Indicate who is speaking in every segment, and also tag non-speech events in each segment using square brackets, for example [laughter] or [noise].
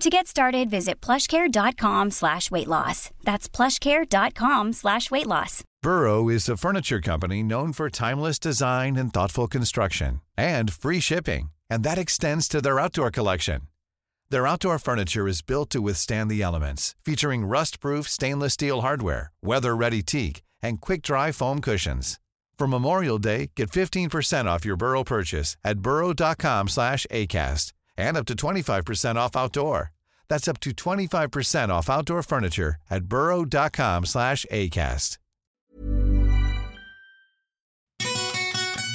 Speaker 1: To get started, visit plushcare.com slash weight loss. That's plushcare.com slash weight loss.
Speaker 2: Burrow is a furniture company known for timeless design and thoughtful construction and free shipping, and that extends to their outdoor collection. Their outdoor furniture is built to withstand the elements, featuring rust-proof stainless steel hardware, weather-ready teak, and quick-dry foam cushions. For Memorial Day, get 15% off your Burrow purchase at burrow.com slash ACAST and up to 25% off outdoor. That's up to 25% off outdoor furniture at burrow.com slash ACAST.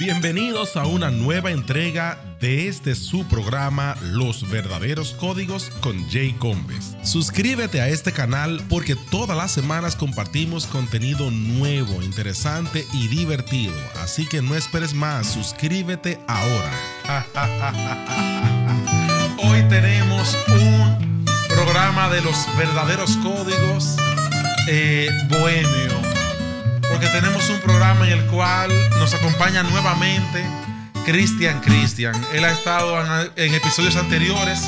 Speaker 3: Bienvenidos a una nueva entrega de este su programa Los verdaderos códigos con Jay Combes. Suscríbete a este canal porque todas las semanas compartimos contenido nuevo, interesante y divertido. Así que no esperes más, suscríbete ahora. [laughs] Tenemos un programa de los verdaderos códigos eh, bohemio porque tenemos un programa en el cual nos acompaña nuevamente Cristian Cristian. Él ha estado en, episodios anteriores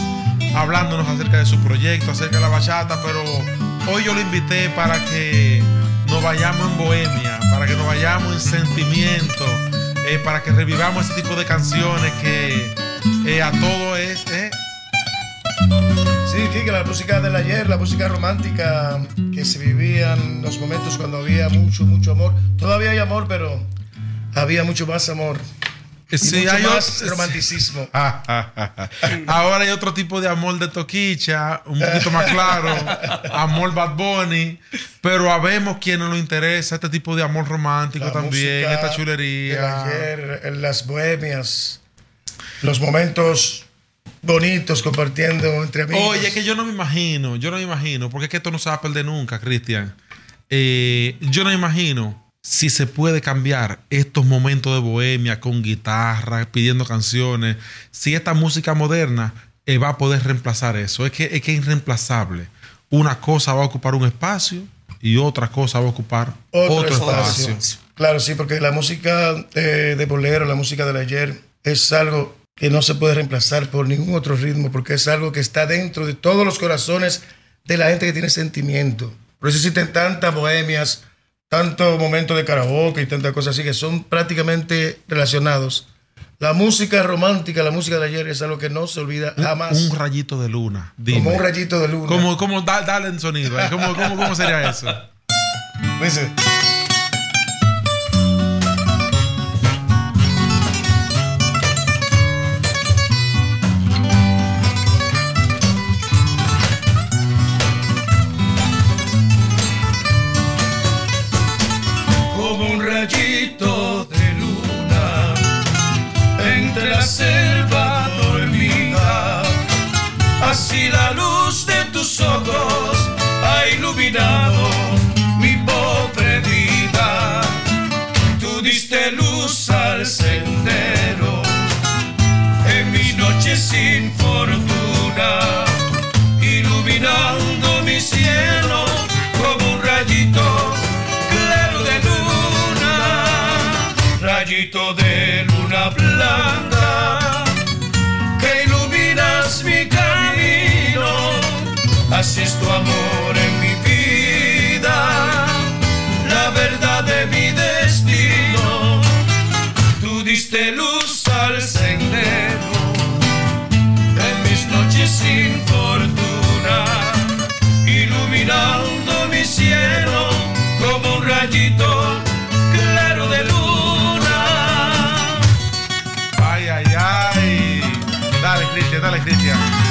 Speaker 3: hablándonos acerca de su proyecto, acerca de la bachata, pero hoy yo lo invité para que nos vayamos en bohemia, para que nos vayamos en sentimiento, eh, para que revivamos ese tipo de canciones que eh, a todo es...
Speaker 4: Sí, sí, que la música del ayer, la música romántica que se vivía en los momentos cuando había mucho, mucho amor. Todavía hay amor, pero había mucho más amor. Y
Speaker 3: Sí,
Speaker 4: mucho
Speaker 3: hay
Speaker 4: más
Speaker 3: otro-
Speaker 4: romanticismo. [laughs]
Speaker 3: Ahora hay otro tipo de amor de Toquicha, un poquito más claro, [laughs] amor Bad Bunny, pero habemos quienes nos interesa este tipo de amor romántico
Speaker 4: La
Speaker 3: también, esta chulería.
Speaker 4: ayer, en las bohemias, los momentos bonitos compartiendo entre amigos.
Speaker 3: Oye, es que yo no me imagino, yo no me imagino, porque es que esto no se va a perder nunca, Cristian. Eh, yo no me imagino si se puede cambiar estos momentos de bohemia con guitarra, pidiendo canciones, si esta música moderna eh, va a poder reemplazar eso. Es que, es que es irreemplazable. Una cosa va a ocupar un espacio y otra cosa va a ocupar
Speaker 4: otro,
Speaker 3: otro,
Speaker 4: espacio.
Speaker 3: espacio.
Speaker 4: Claro, sí, porque la música eh, de bolero, la música del ayer, es algo que no se puede reemplazar por ningún otro ritmo, porque es algo que está dentro de todos los corazones de la gente que tiene sentimiento. Por eso existen tantas bohemias, tantos momentos de karaoke y tantas cosas así que son prácticamente relacionados. La música romántica, la música de ayer es algo que no se olvida jamás.
Speaker 3: Un rayito de luna. Dime.
Speaker 4: como un rayito de luna.
Speaker 3: ¿Cómo, cómo, da- dale en sonido? eh. ¿Cómo, cómo, cómo sería eso?
Speaker 4: Dice,
Speaker 5: de luna blanca, que iluminas mi camino, así es tu amor en mi vida, la verdad de mi destino, tú diste luz al sendero, en mis noches sin fortuna, iluminando mi cielo como un rayito
Speaker 4: Dale Cristian.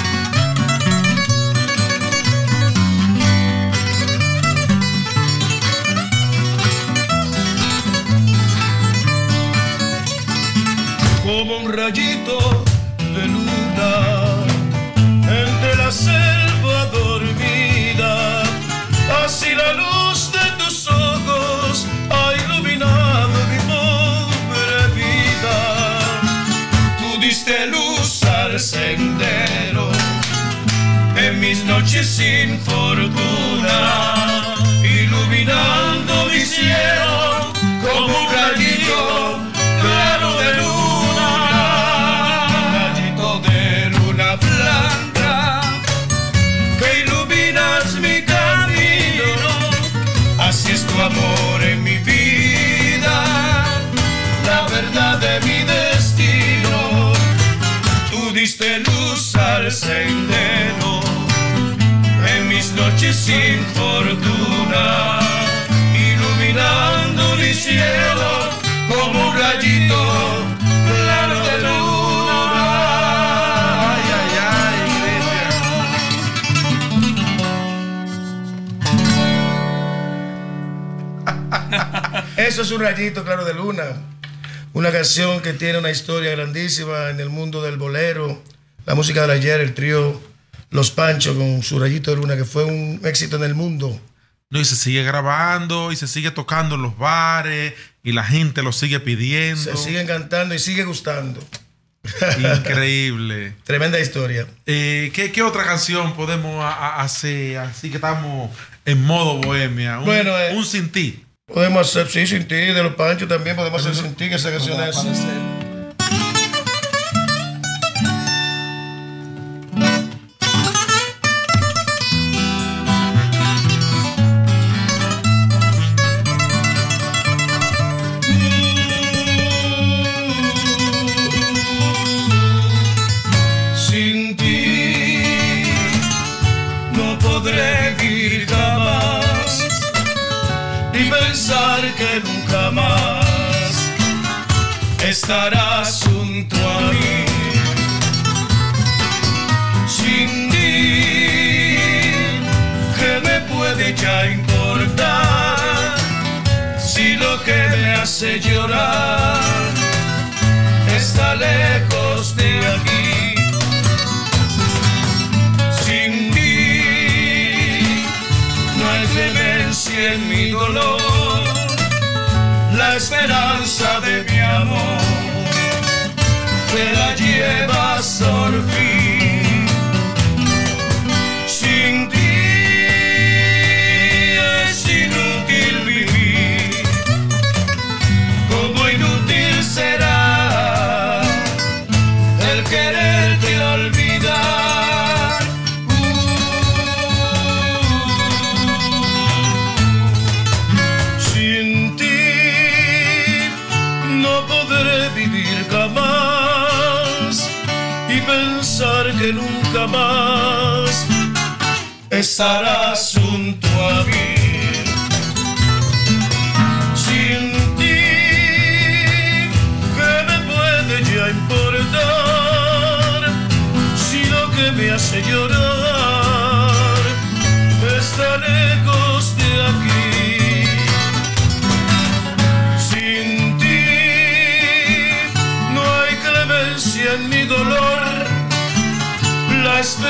Speaker 4: Sin fortuna, iluminando mi cielo como un rayito claro de luna, rayito de luna blanca que iluminas mi camino, así es tu amor en mi vida, la verdad de mi destino, tú diste luz al en sin fortuna, iluminando mi cielo como un rayito claro de luna.
Speaker 3: Ay, ay, ay. [laughs]
Speaker 4: Eso es un rayito claro de luna. Una canción que tiene una historia grandísima en el mundo del bolero. La música de ayer, el trío Los Panchos con su rayito de luna, que fue un éxito en el mundo.
Speaker 3: No, y se sigue grabando y se sigue tocando en los bares y la gente lo sigue pidiendo.
Speaker 4: Se siguen cantando y sigue gustando.
Speaker 3: Increíble. [laughs]
Speaker 4: Tremenda historia.
Speaker 3: Eh, ¿qué, qué otra canción podemos a- a- hacer así que estamos en modo bohemia? Un,
Speaker 4: Bueno, eh,
Speaker 3: un sin ti.
Speaker 4: Podemos hacer, sí, sin ti, de los Panchos también podemos hacer sin ti, que esa canción es.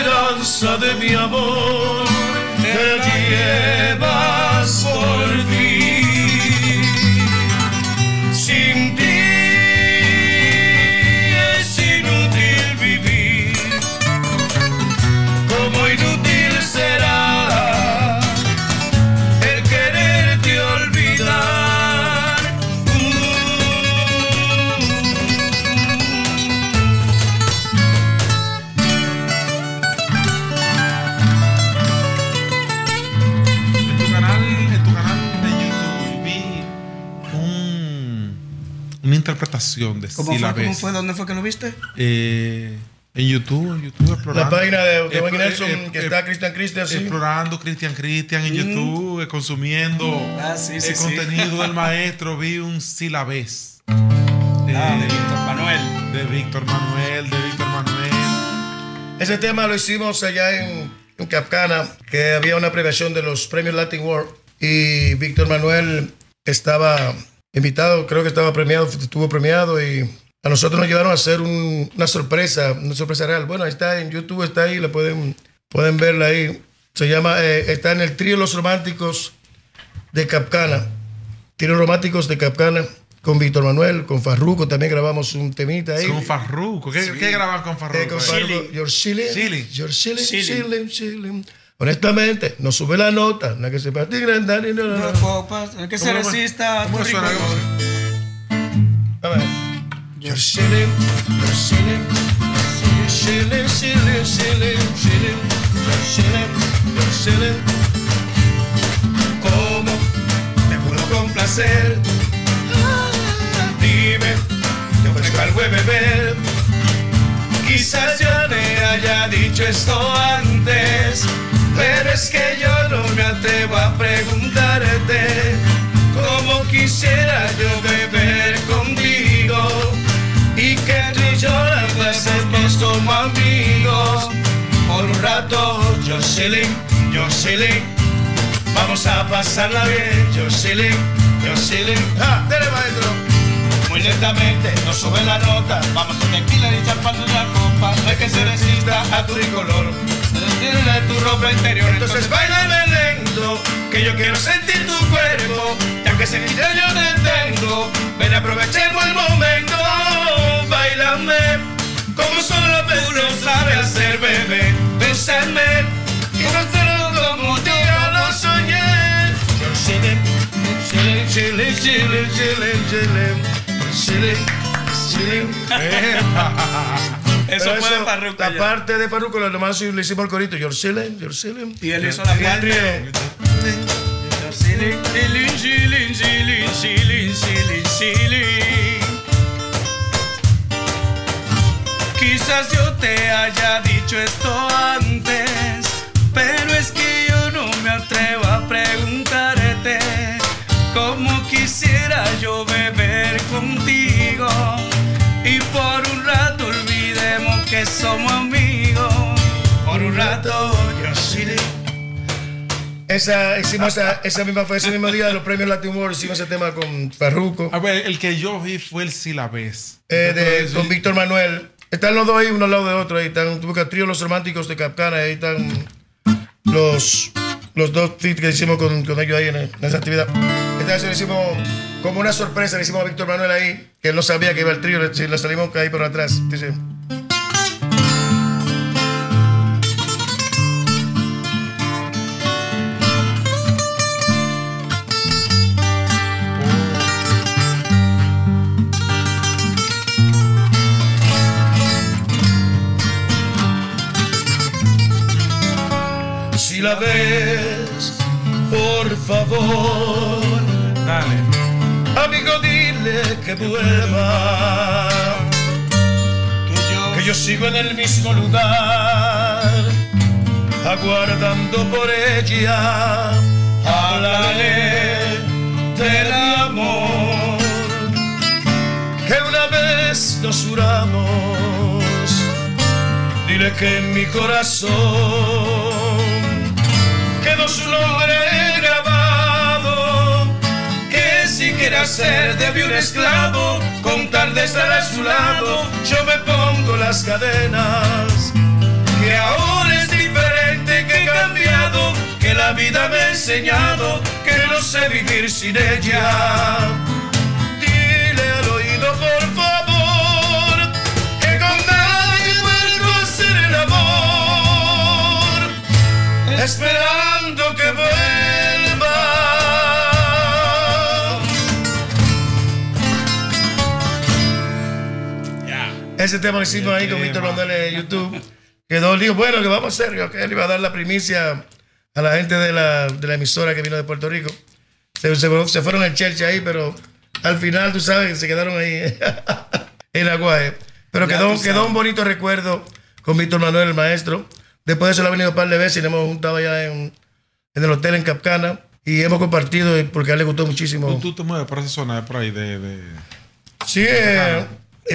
Speaker 4: Esperanza de mi amor te llevas de
Speaker 6: ¿Cómo fue?
Speaker 3: sílabes.
Speaker 6: ¿Cómo fue? ¿Dónde fue que lo viste?
Speaker 3: Eh, en YouTube, en YouTube
Speaker 4: La
Speaker 3: explorando.
Speaker 4: página de, de Wayne Nelson,
Speaker 3: eh,
Speaker 4: que
Speaker 3: eh,
Speaker 4: está Cristian Cristian, sí.
Speaker 3: Explorando Cristian Cristian en YouTube, eh, consumiendo
Speaker 6: Ah, sí, sí,
Speaker 3: el
Speaker 6: sí.
Speaker 3: contenido del [laughs] maestro. Vi un sílabes.
Speaker 6: Ah,
Speaker 3: Eh,
Speaker 6: de Víctor Manuel.
Speaker 3: de Víctor Manuel, de Víctor Manuel.
Speaker 4: Ese tema lo hicimos allá en, en Capcana, que había una premiación de los premios Latin World y Víctor Manuel estaba invitado, creo que estaba premiado, estuvo premiado y a nosotros nos llevaron a hacer un- una sorpresa, una sorpresa real. Bueno, ahí está en YouTube, está ahí, la pueden, pueden verla ahí. Se llama, eh, está en el trío Los Románticos de Capcana. Trío Románticos de Capcana con Víctor Manuel, con Farruco también grabamos un temita ahí.
Speaker 3: Con Farruko. ¿Qué, ¿qué graban con Farruko?
Speaker 4: Eh, con You're chilling,
Speaker 3: Chilling.
Speaker 4: you're chilling,
Speaker 6: Chilling.
Speaker 4: chilling, chilling. Honestamente, no sube la nota, no que se para ti, gran, dani, no, no,
Speaker 6: No
Speaker 4: no.
Speaker 6: puedo pas- que se
Speaker 3: ¿Cómo-
Speaker 6: resista a tu
Speaker 3: ¿Cómo suena?
Speaker 6: rico
Speaker 3: ¿Cómo
Speaker 6: olor.
Speaker 4: A ver. You're chilling, you're chilling, you're chilling, chilling, chilling, chilling, you're chilling, you're chilling. ¿Cómo te puedo complacer? Dime, te ofrezco algo de beber. Quizás yo te haya dicho esto antes, pero es que yo no me atrevo a preguntarte cómo quisiera yo beber contigo y que tú y yo que somos amigos. Por un rato, yo chilling, vamos a pasarla bien, yo chilling. ¡Ah, dale maestro! Muy lentamente nos sube la nota. Vamos a tequila y chapando una copa. No es que se resista a tu ricolor. Tu ropa interior. Entonces bailame lento. Que yo quiero sentir tu cuerpo. Y aunque se quite yo te tengo. Ven, aprovechemos el momento. Bailame. Como solo tú lo sabes hacer, bebé. Bésame. Y no como yo lo soñé.
Speaker 6: Eso fue de Farruko
Speaker 4: La
Speaker 6: ya.
Speaker 4: parte de Farruko, lo demás le hicimos el corito. You're chilling.
Speaker 6: Y él hizo la parte. Quizás yo te haya dicho esto antes, pero es que yo no me atrevo a preguntarte cómo quisiera yo beber contigo y por somos amigos. Por un rato yo chilling.
Speaker 4: Esa, hicimos esa, esa misma, fue ese mismo día de los premios Latin World, hicimos ese tema con Farruko,
Speaker 3: A ver, el que yo vi fue el Silabés.
Speaker 4: eh, de- con Víctor Manuel. Están los dos ahí, uno al lado de otro. Ahí están, tuve que trío Los Románticos de Capcana, ahí están los, los dos feats que hicimos con, con ellos ahí en, en esa actividad. Esta vez le hicimos como una sorpresa, le hicimos a Víctor Manuel ahí, que él no sabía que iba el trío, le, le salimos ahí por atrás. Dice, la ves, por favor.
Speaker 3: Dale.
Speaker 4: Amigo, dile que vuelva. Que yo, sigo en el mismo lugar, aguardando por ella. Háblale del amor que una vez nos juramos. Dile que en mi corazón quedó su nombre grabado. Que si quiere hacer de un esclavo, con tal de estar a su lado, yo me pongo las cadenas. Que ahora es diferente, que he cambiado, que la vida me ha enseñado, que no sé vivir sin ella. Ese tema lo hicimos ahí con Víctor Manuel en YouTube. Quedó, digo, bueno, que vamos a hacer, que él iba a dar la primicia a la gente de la, de la emisora que vino de Puerto Rico. Se, se- se fueron al church ahí, pero al final, tú sabes, se quedaron ahí [laughs] en Aguaje. Pero
Speaker 6: Ya
Speaker 4: quedó, quedó un bonito recuerdo con Víctor Manuel, el maestro. Después de eso lo ha venido un par de veces y nos hemos juntado allá en, en el hotel en Capcana y hemos compartido porque a él le gustó muchísimo.
Speaker 3: Tú, tú te mueves por esa zona por ahí de. de-
Speaker 4: Sí, eh,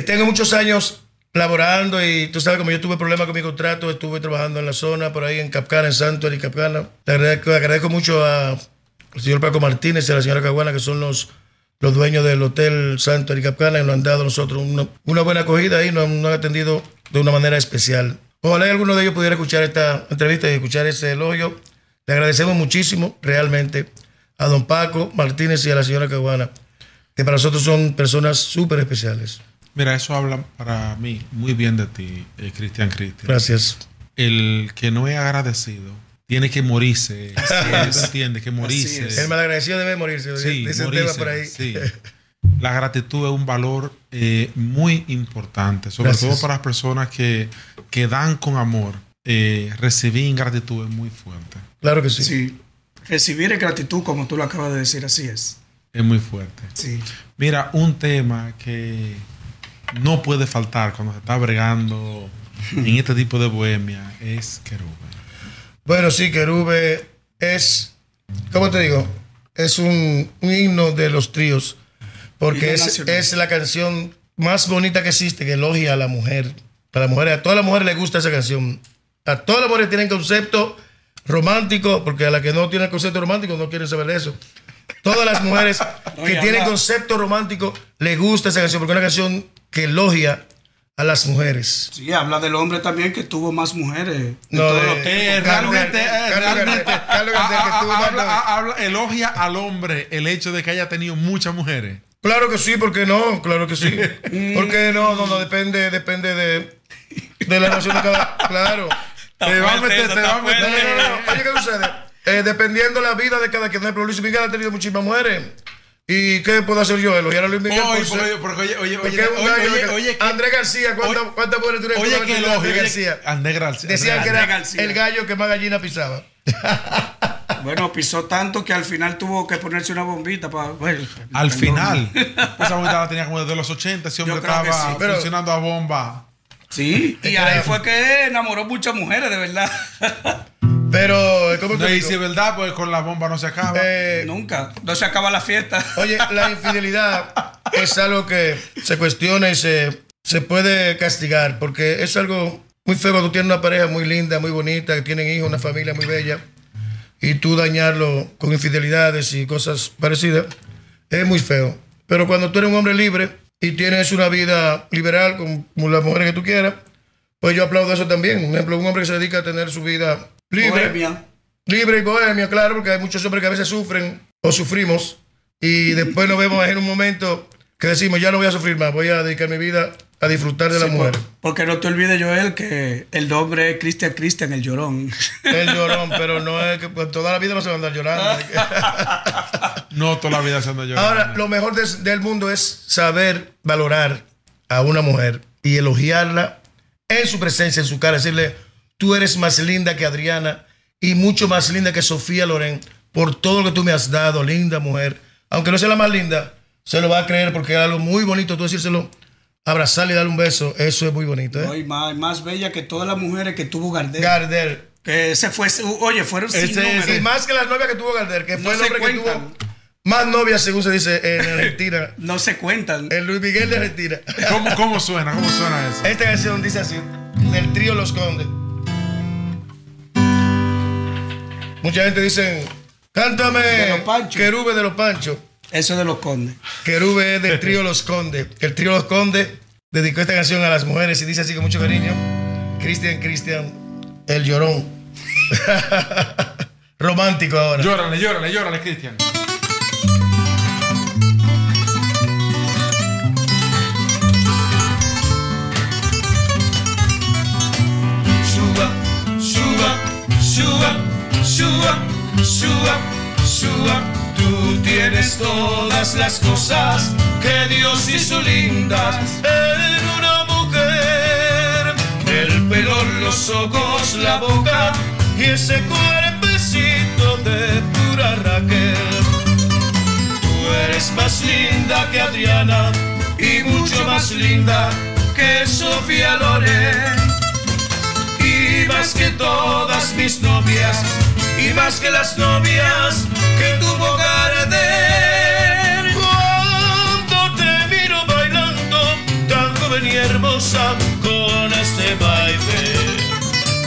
Speaker 4: tengo muchos años laborando y tú sabes, como yo tuve problemas con mi contrato, estuve trabajando en la zona, por ahí en Capcana, en Santo y Capcana. Le agradezco, agradezco mucho al señor Paco Martínez y a la señora Caguana, que son los, los dueños del Hotel Santo Ericapcana y nos han dado a nosotros una, una buena acogida y nos, nos han atendido de una manera especial. Ojalá alguno de ellos pudiera escuchar esta entrevista y escuchar ese elogio. Le agradecemos muchísimo, realmente, a don Paco Martínez y a la señora Caguana, que para nosotros son personas súper especiales.
Speaker 3: Mira, eso habla para mí muy bien de ti, eh, Cristian Cristian.
Speaker 4: Gracias.
Speaker 3: El que no es agradecido tiene que morirse. [laughs] ¿Sí entiendes? Que morirse.
Speaker 4: El malagradecido debe morirse.
Speaker 3: Sí,
Speaker 4: dice el
Speaker 3: morirse,
Speaker 4: tema por ahí.
Speaker 3: sí. [laughs] La gratitud es un valor eh, muy importante, sobre
Speaker 4: Gracias.
Speaker 3: todo para las personas que, que dan con amor. Eh, recibir gratitud es muy fuerte.
Speaker 4: Claro que sí.
Speaker 6: Sí. Recibir en gratitud, como tú lo acabas de decir, así es.
Speaker 3: Es muy fuerte.
Speaker 6: Sí.
Speaker 3: Mira, un tema que no puede faltar cuando se está bregando en este tipo de bohemia es querube.
Speaker 4: Bueno, sí, Querube es, ¿cómo te digo? Es un, un himno de los tríos, porque es, es la canción más bonita que existe, que elogia a la mujer. A la mujer, a todas las mujeres les gusta esa canción. A todas las mujeres tienen concepto romántico, porque a la que no tiene concepto romántico no quieren saber de eso. Todas las mujeres [laughs] que tienen concepto romántico les gusta esa canción, porque es una canción que elogia a las mujeres.
Speaker 6: Sí, habla del hombre también que tuvo más mujeres.
Speaker 4: No,
Speaker 6: todos
Speaker 4: de-.
Speaker 3: Eh,
Speaker 4: Carlos
Speaker 3: realmente,
Speaker 4: Gardel,
Speaker 3: eh,
Speaker 4: Carlos
Speaker 3: realmente elogia al hombre el hecho de que haya tenido muchas mujeres.
Speaker 4: Claro que sí, ¿por qué no? Claro que sí. [laughs] Porque no, no, no, depende, depende de, de la relación de cada. Claro.
Speaker 3: Te va a meter, te va a meter.
Speaker 4: No, no, no, no. Oye, ¿qué sucede? Eh, dependiendo la vida de cada quien. Por ejemplo, Luis Miguel ha tenido muchísimas mujeres. ¿Y qué puedo hacer yo? Elogiar a Luis Miguel.
Speaker 3: Oye,
Speaker 4: por ser-
Speaker 3: porque- porque oye, oye,
Speaker 4: porque Andrés García, ¿cuántas
Speaker 3: oye-
Speaker 4: cuántas mujeres tú le
Speaker 3: Oye, que elogio.
Speaker 4: Andrés
Speaker 3: oye,
Speaker 4: García?
Speaker 3: Andrés García.
Speaker 4: Decían que era
Speaker 6: García.
Speaker 4: el gallo que más gallina pisaba. [laughs]
Speaker 6: Bueno, pisó tanto que al final tuvo que ponerse una bombita para. bueno,
Speaker 3: Al
Speaker 6: perdón.
Speaker 3: final. [laughs] Esa bonita la tenía como desde los 80. Ese hombre estaba
Speaker 6: sí.
Speaker 4: Pero-
Speaker 3: funcionando a bomba.
Speaker 6: Sí, y ahí fue que enamoró muchas mujeres, de verdad. [laughs]
Speaker 4: Pero, ¿cómo
Speaker 3: No,
Speaker 4: te
Speaker 3: y
Speaker 4: digo?
Speaker 3: si es verdad, pues con la bomba no se acaba.
Speaker 4: Eh,
Speaker 6: Nunca. No se acaba la fiesta. [laughs]
Speaker 4: Oye, la infidelidad es algo que se cuestiona y se, se puede castigar, porque es algo muy feo cuando tú tienes una pareja muy linda, muy bonita, que tienen hijos, una familia muy bella, y tú dañarlo con infidelidades y cosas parecidas, es muy feo. Pero cuando tú eres un hombre libre y tienes una vida liberal con, con las mujeres que tú quieras, pues yo aplaudo eso también. Por ejemplo, un hombre que se dedica a tener su vida libre.
Speaker 6: Bohemia.
Speaker 4: Libre y bohemia, claro, porque hay muchos hombres que a veces sufren o sufrimos y después nos vemos en un momento que decimos, ya no voy a sufrir más, voy a dedicar mi vida a disfrutar de la mujer.
Speaker 6: por- porque no te olvides, Joel, que el nombre es Cristian Cristian, el llorón.
Speaker 4: El llorón, [laughs] pero no es que pues, toda la vida no se va a andar llorando. [laughs]
Speaker 3: No toda la vida siendo yo.
Speaker 4: Ahora, lo mejor del mundo es saber valorar a una mujer y elogiarla en su presencia, en su cara, decirle, tú eres más linda que Adriana y mucho más linda que Sofía Loren por todo lo que tú me has dado, linda mujer. Aunque no sea la más linda, se lo va a creer porque es algo muy bonito tú decírselo, abrazarle y darle un beso, eso es muy bonito. ¿eh?
Speaker 6: Hoy más, más bella que todas las mujeres que tuvo Gardel.
Speaker 4: Gardel.
Speaker 6: que ese fue, oye, fueron sin.
Speaker 4: Y más que las novias que tuvo Gardel, que
Speaker 6: No
Speaker 4: fue el
Speaker 6: se
Speaker 4: hombre que tuvo más novias, según se dice en [laughs] Argentina.
Speaker 6: No se cuentan.
Speaker 4: El Luis Miguel de Argentina.
Speaker 3: ¿Cómo, ¿Cómo suena? ¿Cómo suena eso?
Speaker 4: Esta canción dice así, del trío Los Condes. Mucha gente dice, cántame
Speaker 6: De los Panchos.
Speaker 4: Querube de los Panchos.
Speaker 6: Eso de los condes.
Speaker 4: Querube es del trío Los Condes. El trío Los Condes dedicó esta canción a las mujeres y dice así con mucho cariño. Cristian, Cristian, el llorón. [laughs] Romántico ahora.
Speaker 3: Llórale, llórale, llórale, Cristian.
Speaker 5: Suba, suba, suba, suba, suba, suba. Tú tienes todas las cosas que Dios hizo lindas en una mujer. El pelo, los ojos, la boca y ese cuerpecito de pura Raquel. Tú eres más linda que Adriana y mucho más linda que Sofía Loren y más que todas mis novias y más que las novias que tuvo Gardel. Cuando te miro bailando tan joven y hermosa con este baile,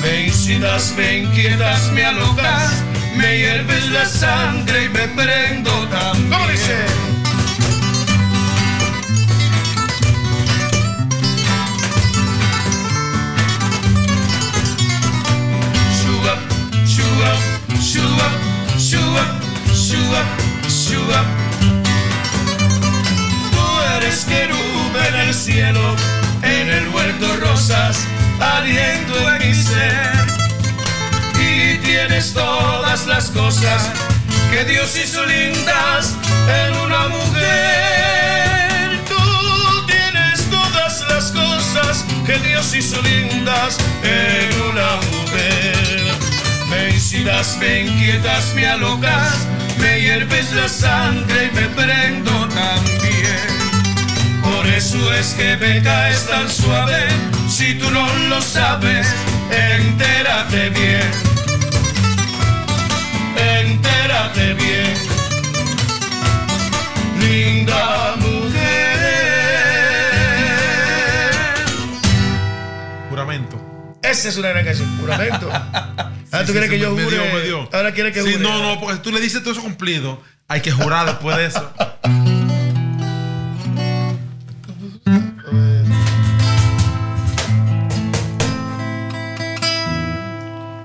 Speaker 5: me incitas, me inquietas, me alocas, me hierves la sangre y me prendo también.
Speaker 4: ¿Cómo dice? shoo up, shoo up, shoo shoo. Tú eres querub en el cielo, en el huerto rosas, aliento en mi ser. Y tienes todas las cosas que Dios hizo lindas en una mujer. Tú tienes todas las cosas que Dios hizo lindas en una mujer. Me incitas, me inquietas, me alocas, me hierves la sangre y me prendo también. Por eso es que me caes tan suave, si tú no lo sabes, entérate bien. Entérate bien. Linda mujer.
Speaker 3: Juramento.
Speaker 6: Esa es una gran canción, juramento. [laughs] Ahora tú
Speaker 3: Sí,
Speaker 6: quieres
Speaker 3: sí,
Speaker 6: que yo
Speaker 3: me- me
Speaker 6: jure.
Speaker 3: dio, me dio.
Speaker 6: Ahora quieres que
Speaker 3: Sí,
Speaker 6: jure.
Speaker 3: no, no, porque si tú le dices todo eso cumplido, hay que jurar después de eso.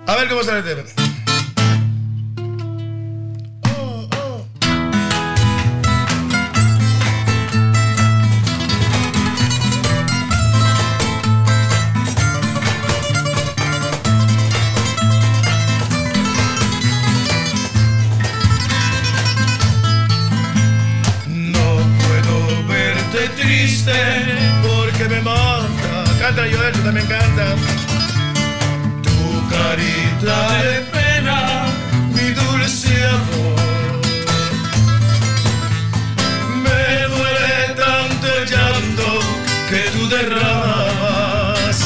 Speaker 6: A ver cómo sale el tema. Canta tú también
Speaker 4: tu carita de pena, mi dulce amor. Me duele tanto el llanto que tú derramas,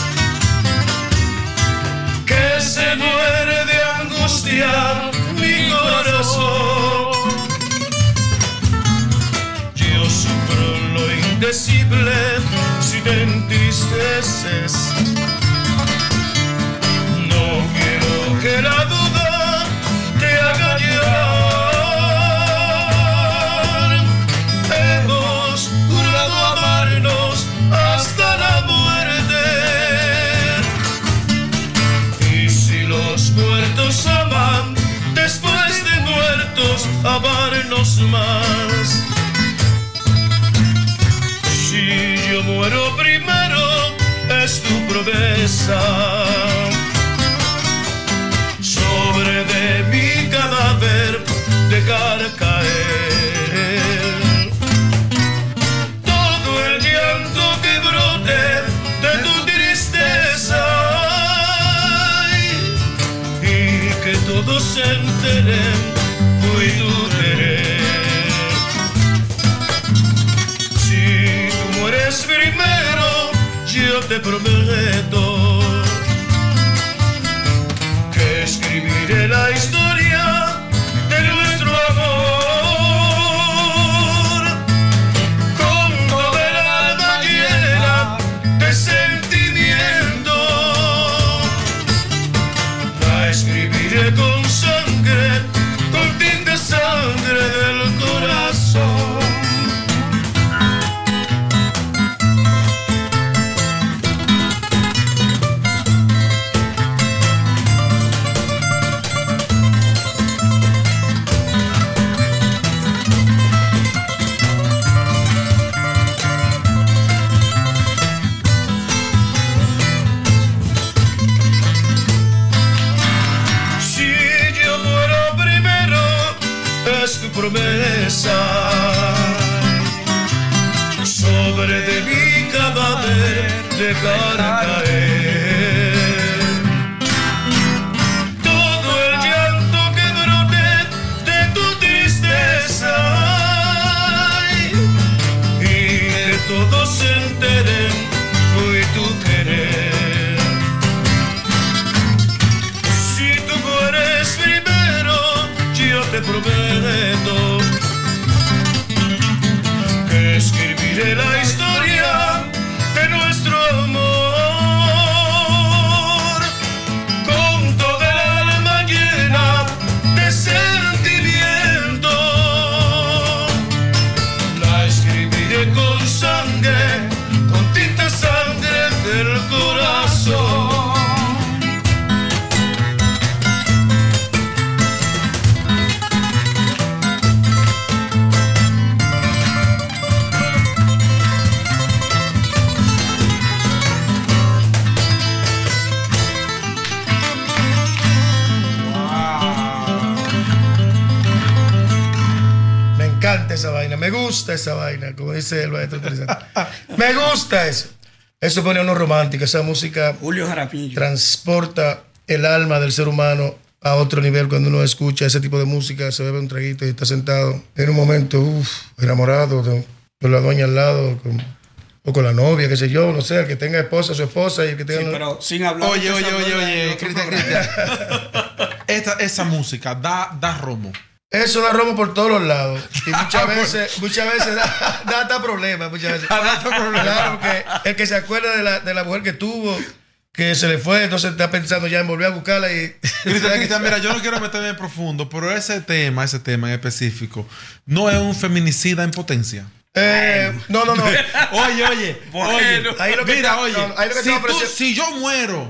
Speaker 4: que se muere de angustia mi corazón. Yo sufro lo indecible si te entristeces. No Sobre de mi cadáver dejar caer todo el llanto que brote de tu tristeza y que todos se enteren tu. Si tú mueres primero, yo te prometo escribiré la historia gusta esa vaina, como dice el maestro. Me gusta eso. Eso pone a uno romántico. Esa música
Speaker 6: Julio Jaramillo.
Speaker 4: transporta el alma del ser humano a otro nivel cuando uno escucha ese tipo de música, se bebe un traguito y está sentado en un momento, uff, enamorado de- con la doña al lado, con- o con la novia, qué sé yo, no sé, el que tenga esposa, su esposa y el que tenga...
Speaker 6: Sí, pero sin hablar.
Speaker 3: Oye, oye, oye, oye, Cristian. Cristian. Esta, esa música da, da romo.
Speaker 4: Eso da romo por todos los lados. Y
Speaker 3: Ah,
Speaker 4: muchas veces, muchas veces da, da hasta problemas. Muchas veces. Claro, porque el que se acuerda de la, de la mujer que tuvo, que se le fue, entonces está pensando ya en volver a buscarla y. [laughs]
Speaker 3: Cristian, Cristian, mira, yo no quiero meterme en profundo, pero ese tema, ese tema en específico, no es un feminicida en potencia.
Speaker 4: Eh, no, no, no. [laughs]
Speaker 3: Oye, oye,
Speaker 6: Bueno.
Speaker 3: oye,
Speaker 4: Ahí lo que
Speaker 3: mira,
Speaker 4: está-
Speaker 3: oye,
Speaker 4: no, ahí lo que
Speaker 3: si, tú- si yo muero,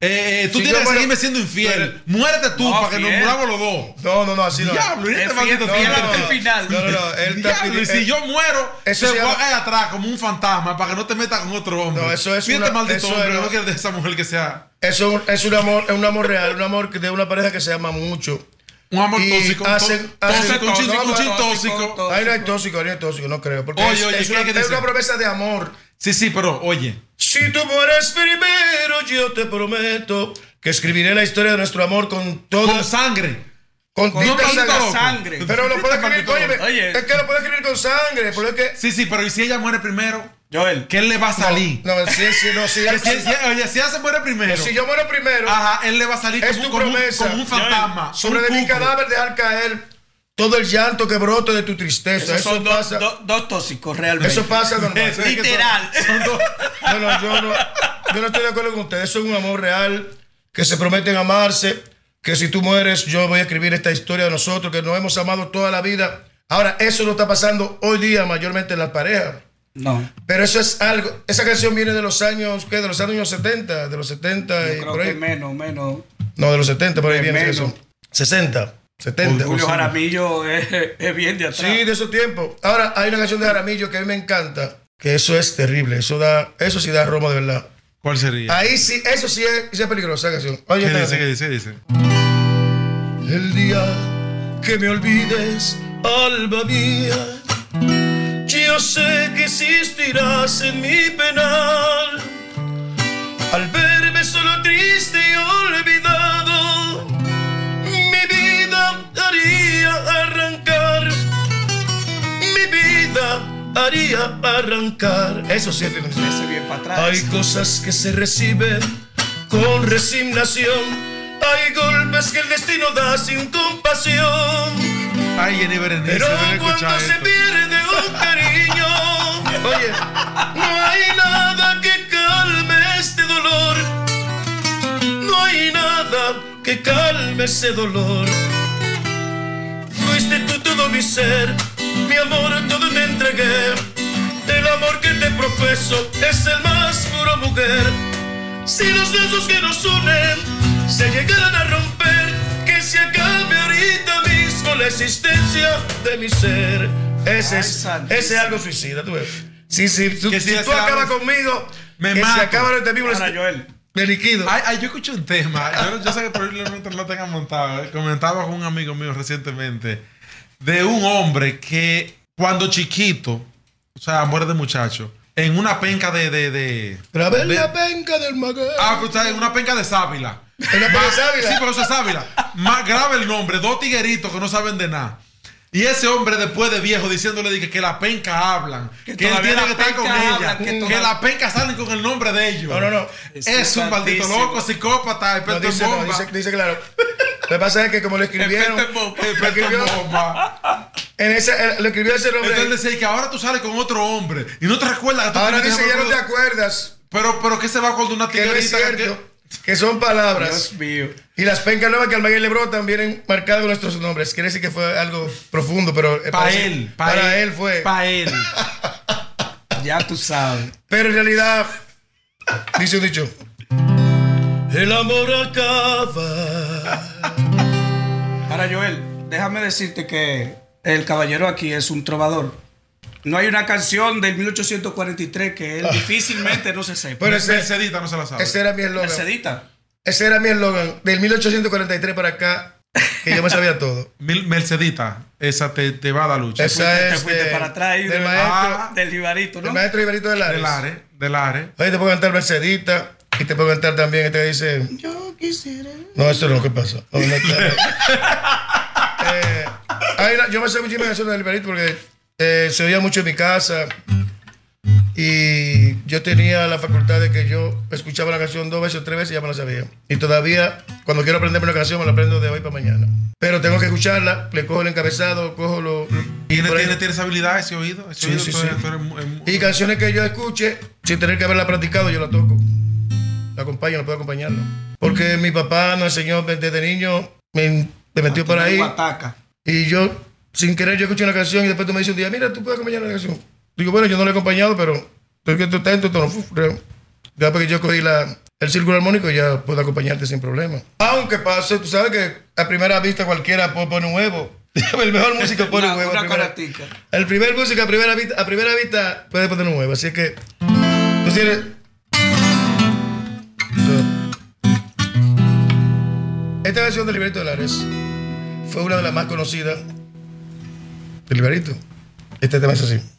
Speaker 3: Eh, tú
Speaker 4: Si
Speaker 3: tienes que seguirme siendo infiel. Muérete tú
Speaker 6: No,
Speaker 3: para que nos muramos los dos.
Speaker 4: No, no, no, así no.
Speaker 3: Diablo, este
Speaker 6: Es
Speaker 3: maldito
Speaker 6: fiel, hasta el final.
Speaker 4: No, no, no. Él
Speaker 3: Diablo, y si yo muero,
Speaker 4: Eso se
Speaker 3: voy
Speaker 4: llama-
Speaker 3: a atrás como un fantasma para que no te metas con otro hombre.
Speaker 4: No, eso es
Speaker 3: Fíjate,
Speaker 4: una-
Speaker 3: maldito hombre, no quieres de esa mujer que sea
Speaker 4: Eso es un amor, es un amor real, un amor de una pareja que se ama mucho.
Speaker 3: un amor
Speaker 4: Y
Speaker 3: tóxico.
Speaker 4: hacen- hacen-
Speaker 3: tóxico,
Speaker 4: no,
Speaker 3: tóxico.
Speaker 6: tóxico.
Speaker 4: Ahí no hay tóxico, ahí no hay tóxico, no creo. Porque
Speaker 3: Oye,
Speaker 4: es,
Speaker 3: oye,
Speaker 4: es una promesa de amor.
Speaker 3: Sí, sí, pero oye.
Speaker 4: Si tú mueres primero, yo te prometo que escribiré la historia de nuestro amor con todo.
Speaker 3: Con sangre.
Speaker 4: con
Speaker 6: Con
Speaker 4: tinta sagrada.
Speaker 6: sangre.
Speaker 4: Pero lo puede escribir, óyeme,
Speaker 6: Oye.
Speaker 4: es que lo puede escribir con sangre. Porque es que.
Speaker 3: Sí, sí, pero ¿y si ella muere primero?
Speaker 6: Joel.
Speaker 3: ¿Qué le va a salir?
Speaker 4: No, si, si, no, si,
Speaker 3: Que si, oye, si ella se muere primero,
Speaker 4: si yo muero primero,
Speaker 3: ajá, él le va a salir
Speaker 4: Es
Speaker 3: como,
Speaker 4: tu
Speaker 3: como un-
Speaker 4: promesa.
Speaker 3: como un fantasma.
Speaker 4: sobre
Speaker 3: un
Speaker 4: de mi cadáver dejar caer todo el llanto que brote de tu tristeza.
Speaker 6: Esos
Speaker 4: Eso
Speaker 6: son dos,
Speaker 4: pasa.
Speaker 6: dos- dos tóxicos realmente.
Speaker 4: Eso pasa normal. [laughs]
Speaker 3: Eso son-
Speaker 6: Literal.
Speaker 3: son dos-
Speaker 4: No, no, yo no, yo no estoy de acuerdo con ustedes. Eso es un amor real, que se prometen amarse, que si tú mueres, yo voy a escribir esta historia de nosotros, que nos hemos amado toda la vida. Ahora, eso no está pasando hoy día mayormente en las parejas.
Speaker 6: No.
Speaker 4: Pero eso es algo, esa canción viene de los años, ¿qué? De los años 70, de los 70
Speaker 6: Yo
Speaker 4: y
Speaker 6: creo
Speaker 4: por ahí.
Speaker 6: que menos, menos.
Speaker 4: No, de los 70, por ahí viene canción. 60, 70.
Speaker 6: Julio Jaramillo es, es bien de atrás.
Speaker 4: Sí, de esos tiempos. Ahora, hay una canción de Jaramillo que a mí me encanta, que eso es terrible, eso da, eso sí da romo de verdad.
Speaker 3: ¿Cuál sería?
Speaker 4: Ahí sí, eso sí es, es peligrosa canción. Oye,
Speaker 3: ¿Qué dice? ¿Qué dice? ¿Qué dice?
Speaker 4: El día que me olvides, alba mía, yo sé que existirás en mi penal. Al verme haría arrancar. Eso sí.
Speaker 6: Ese bien para atrás.
Speaker 4: Hay cosas que se reciben con resignación. Hay golpes que el destino da sin compasión.
Speaker 3: Ay, Jenny Berenice,
Speaker 4: Pero cuando se
Speaker 3: esto.
Speaker 4: pierde un cariño, oye, no hay nada que calme este dolor. No hay nada que calme ese dolor. Fuiste tú todo mi ser, mi amor todo te entregué. El amor que te profeso es el más puro mujer. Si los lazos que nos unen se llegaran a romper, que se acabe ahorita mismo la existencia de mi ser. Ese es, ese es algo suicida, tú ves. Si, si, tú-
Speaker 3: Que si
Speaker 4: tú acabas conmigo,
Speaker 3: Me
Speaker 4: que se
Speaker 3: mato.
Speaker 4: acaba ahorita mismo la-
Speaker 6: Joel.
Speaker 4: Me liquido.
Speaker 3: Ay, ay, yo escuché un tema. Yo, yo sé que probablemente no lo tengan montado. eh. Comentaba con un amigo mío recientemente de un hombre que cuando chiquito, o sea, muere de muchacho, en una penca de. de, de
Speaker 4: Grabé
Speaker 3: de-
Speaker 4: la penca del maguey.
Speaker 3: Ah, pues, en una penca de sábila.
Speaker 4: En la
Speaker 3: Más-
Speaker 4: Sábila.
Speaker 3: Sí, pero eso es Ávila. Más grave el nombre, dos tigueritos que no saben de nada. Y ese hombre después de viejo diciéndole dije, que la penca hablan, que,
Speaker 6: Que
Speaker 3: él tiene que estar con ella,
Speaker 6: hablan, que
Speaker 3: que, la penca salen con el nombre de ellos.
Speaker 4: No, no, no.
Speaker 3: Es, un maldito loco, psicópata,
Speaker 4: No,
Speaker 3: experto
Speaker 4: dice,
Speaker 3: en
Speaker 4: no,
Speaker 3: bomba.
Speaker 4: dice, dice claro. Lo que pasa es que como lo escribieron, escribió,
Speaker 3: en
Speaker 4: ese, eh, lo escribió ese
Speaker 3: Entonces él
Speaker 4: nombre.
Speaker 3: decía que ahora tú sales con otro hombre y no te recuerdas que tú
Speaker 4: Ahora dice, ya no te acuerdas
Speaker 3: Pero, pero ¿qué se va con una
Speaker 4: que no es
Speaker 3: tiguerita?
Speaker 4: cierto, que son palabras.
Speaker 6: Dios mío.
Speaker 4: Y las pencas nuevas que Almaguer le brotan vienen marcadas con nuestros nombres. Quiere decir que fue algo profundo, pero eh,
Speaker 3: Para
Speaker 4: parece-
Speaker 3: él, pa'
Speaker 4: para él fue.
Speaker 3: Para él. [laughs]
Speaker 6: Ya tú sabes.
Speaker 4: Pero en realidad, dice un dicho. El amor acaba.
Speaker 6: Ahora, Joel, déjame decirte que el caballero aquí es un trovador. No hay una canción del 1843 que él difícilmente no se sepa.
Speaker 4: Bueno, ese,
Speaker 3: Mercedita no se la sabe.
Speaker 4: ese era mi eslogan.
Speaker 6: Mercedita.
Speaker 4: Ese era mi eslogan. Del 1843 para acá, que yo me sabía todo. [laughs]
Speaker 3: Mercedita, esa te, te va a dar lucha.
Speaker 4: Esa
Speaker 6: Fuiste- te
Speaker 4: es
Speaker 6: fuiste
Speaker 4: de-
Speaker 6: para atrás y
Speaker 4: del
Speaker 6: del,
Speaker 4: maestro,
Speaker 3: Ah,
Speaker 6: del jibarito, ¿no?
Speaker 4: del maestro Iberito de Lares.
Speaker 3: Del Are, del Are.
Speaker 4: Oye, te puedo cantar Mercedita y te puedo cantar también este que dice.
Speaker 6: Yo quisiera.
Speaker 4: No, eso no, ¿qué pasa? [laughs] No, no, claro. Eh, hay una- yo me sé muchísimas canciones del Iberito porque eh, se oía mucho en mi casa y yo tenía la facultad de que yo escuchaba la canción dos veces o tres veces y ya me la sabía. Y todavía, cuando quiero aprenderme una canción, me la aprendo de hoy para mañana. Pero tengo que escucharla, le cojo el encabezado, cojo lo.
Speaker 3: ¿Tiene, tiene, tiene esa habilidad, ese oído? Ese
Speaker 4: Sí,
Speaker 3: oído
Speaker 4: sí, sí. Y canciones que yo escuche, sin tener que haberla practicado, yo la toco. La acompaño, no puedo acompañarlo. Porque mi papá nos enseñó desde niño, me, me metió por ahí. Y yo, sin querer, yo escuché una canción y después tú me dices un día, mira, tú puedes acompañar la canción. Digo, bueno, yo no la he acompañado, pero estoy que tú estás en tu tono. Uf, creo. Ya porque yo cogí la, el círculo armónico, ya puedo acompañarte sin problema. Aunque pase, tú sabes que a primera vista cualquiera po- pone un huevo. [laughs] El mejor músico pone un huevo.
Speaker 6: una
Speaker 4: primera- el primer músico a primera vista, a primera vista puede poner un huevo. Así que tú tienes. Esta versión del Liberito de Lares fue una de las más conocidas del. Este tema es así.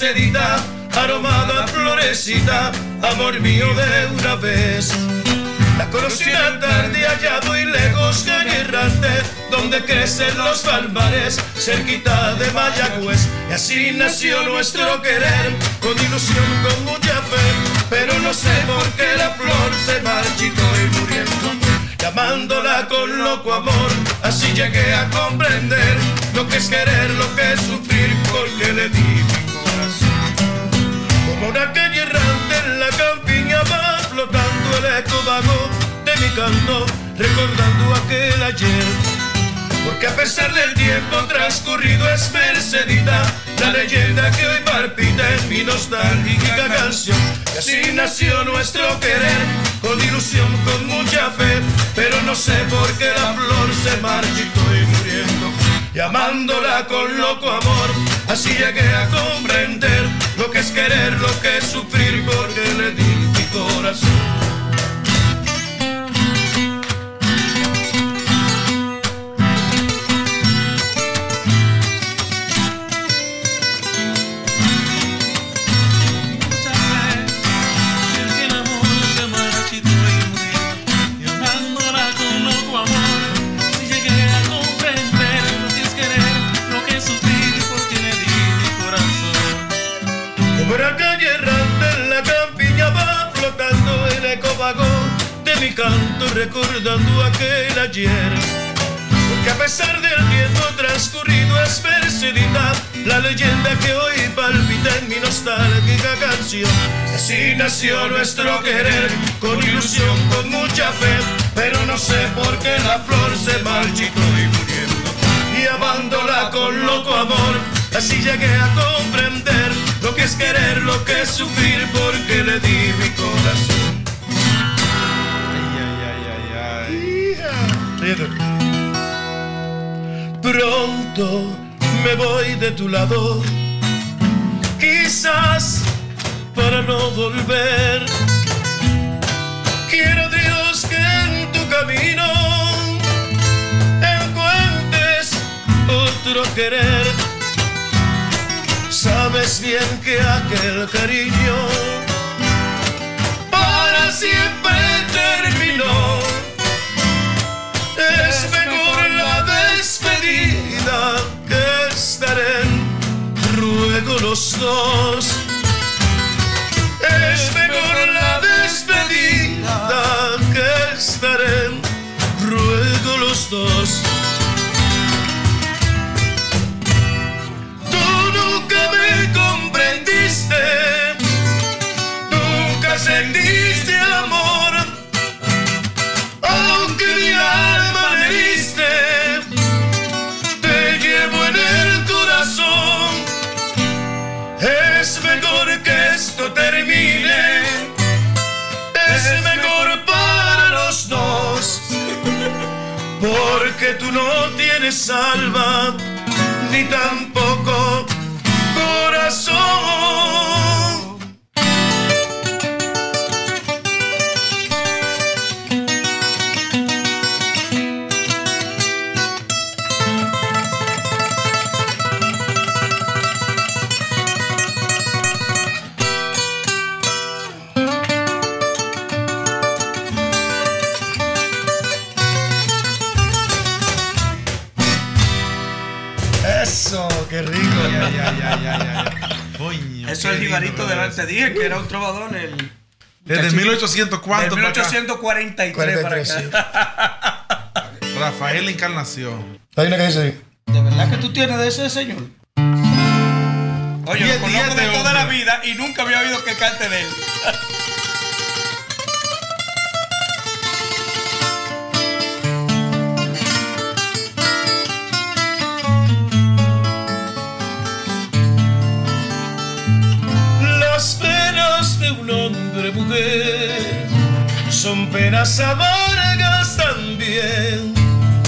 Speaker 5: Aromada florecita, amor mío de una vez. La conocí una tarde allá muy lejos de errante, donde crecen los palmares, cerquita de Mayagüez. Y así nació nuestro querer, con ilusión, con mucha fe. Pero no sé por qué la flor se marchitó y muriendo llamándola con loco amor. Así llegué a comprender lo que es querer, lo que es sufrir, porque le di. Como una calle errante en la campiña va flotando el eco vago de mi canto, recordando aquel ayer. Porque a pesar del tiempo transcurrido es Mercedita, la leyenda que hoy palpita en mi nostálgica canción. Y así nació nuestro querer, con ilusión, con mucha fe, pero no sé por qué la flor se marchitó y muriendo. Llamándola con loco amor, así llegué a comprender lo que es querer, lo que es sufrir, porque le di mi corazón.
Speaker 3: Mi
Speaker 5: canto recordando aquel ayer. Porque a pesar del tiempo transcurrido es Mercedita, la leyenda que hoy palpita en mi nostálgica canción. Así nació nuestro querer, con ilusión, con mucha fe, pero no sé por qué la flor se marchitó y muriendo y amándola con loco amor. Así llegué a comprender lo que es querer, lo que es sufrir, porque le di mi corazón.
Speaker 4: Pronto me voy de tu lado, quizás para no volver. Quiero Dios que en tu camino encuentres otro querer. Sabes bien que aquel cariño para siempre terminó. Despedida que ruego los dos. Es mejor la despedida que estar en ruego los dos. Tú nunca me comprendiste, nunca sentiste porque tú no tienes alma ni tampoco corazón. Eso, qué rico.
Speaker 3: Ya, ya, ya, ya, ya. Coño,
Speaker 6: Eso es el Jibarito
Speaker 3: lo
Speaker 6: de
Speaker 3: ves.
Speaker 6: Te dije que era un trovador el.
Speaker 3: Desde 1800
Speaker 6: De
Speaker 3: cuánto acá?
Speaker 6: 1843
Speaker 4: 43, sí.
Speaker 6: para acá. [laughs]
Speaker 3: Rafael Encarnación.
Speaker 4: Hay una que dice.
Speaker 6: ¿De verdad que tú tienes de ese señor? Oye, lo conozco de toda la vida y nunca había oído que cante de él. [laughs]
Speaker 4: de un hombre mujer son penas amargas también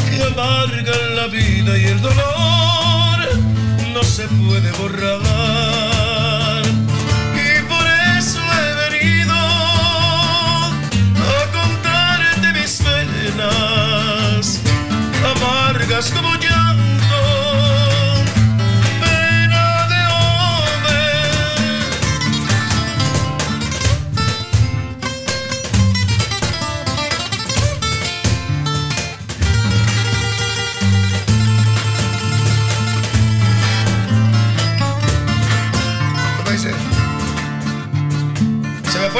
Speaker 4: que amargan la vida y el dolor no se puede borrar. Y por eso he venido a contarte mis penas amargas como llanto.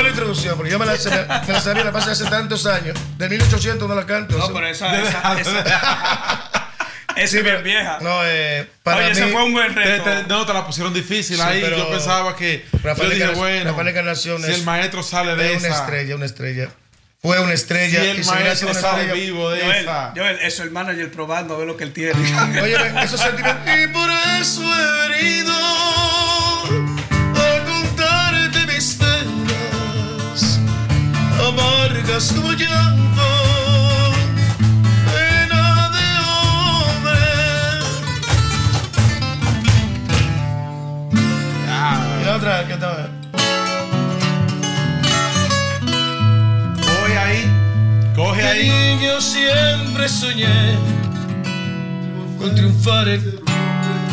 Speaker 4: La introducción, porque yo me la, me, sabía, la pasé hace tantos años. Del 1800 no la canto.
Speaker 6: No, pero esa. Esa, [laughs] esa, esa es bien vieja.
Speaker 4: No, eh, para
Speaker 6: Oye,
Speaker 4: mí...
Speaker 6: ese fue un buen reto.
Speaker 3: te- no, te la pusieron difícil
Speaker 4: Sí,
Speaker 3: ahí. Yo pensaba que.
Speaker 4: Rafael
Speaker 3: yo dije, bueno.
Speaker 4: Rafael Encarnación
Speaker 3: si
Speaker 4: es-
Speaker 3: el maestro sale de
Speaker 4: Fue una
Speaker 3: esa.
Speaker 4: estrella, una estrella. Fue una
Speaker 3: Si
Speaker 4: estrella.
Speaker 3: el
Speaker 4: y seguirá
Speaker 3: maestro sale
Speaker 4: estrella.
Speaker 3: vivo de
Speaker 6: Joel,
Speaker 3: esa.
Speaker 6: Joel, eso el manager probando a ver lo que él tiene. [laughs]
Speaker 4: Oye, esos sentimientos. Y por eso he amargas como llanto. Pena de hombre. Y la otra, ¿qué tal?
Speaker 3: Voy ahí. Coge
Speaker 4: De
Speaker 3: ahí.
Speaker 4: niño siempre soñé con triunfar en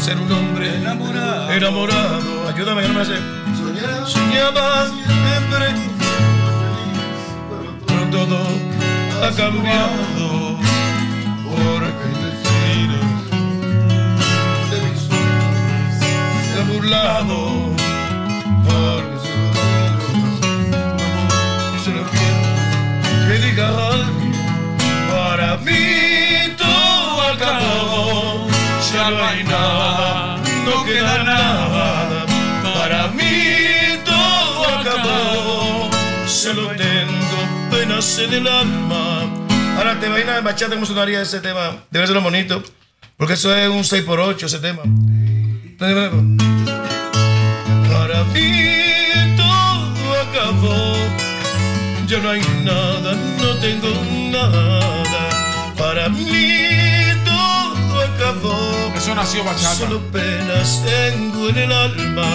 Speaker 4: ser un hombre
Speaker 6: Enamorado.
Speaker 4: enamorado. Ayúdame, que no me hace. Soñaba siempre, todo ha cambiado. Porque el destino de mis sueños se ha burlado. Porque se lo quiero que diga para mí todo acabó ya no hay nada no queda nada penas en el alma ahora te vaina de bachata cómo sonaría ese tema debe ser bonito porque eso es un 6x8 ese tema para mí todo acabó ya no hay nada, no tengo nada. Para mí todo acabó.
Speaker 3: Eso nació bachata.
Speaker 4: Solo penas tengo en el alma.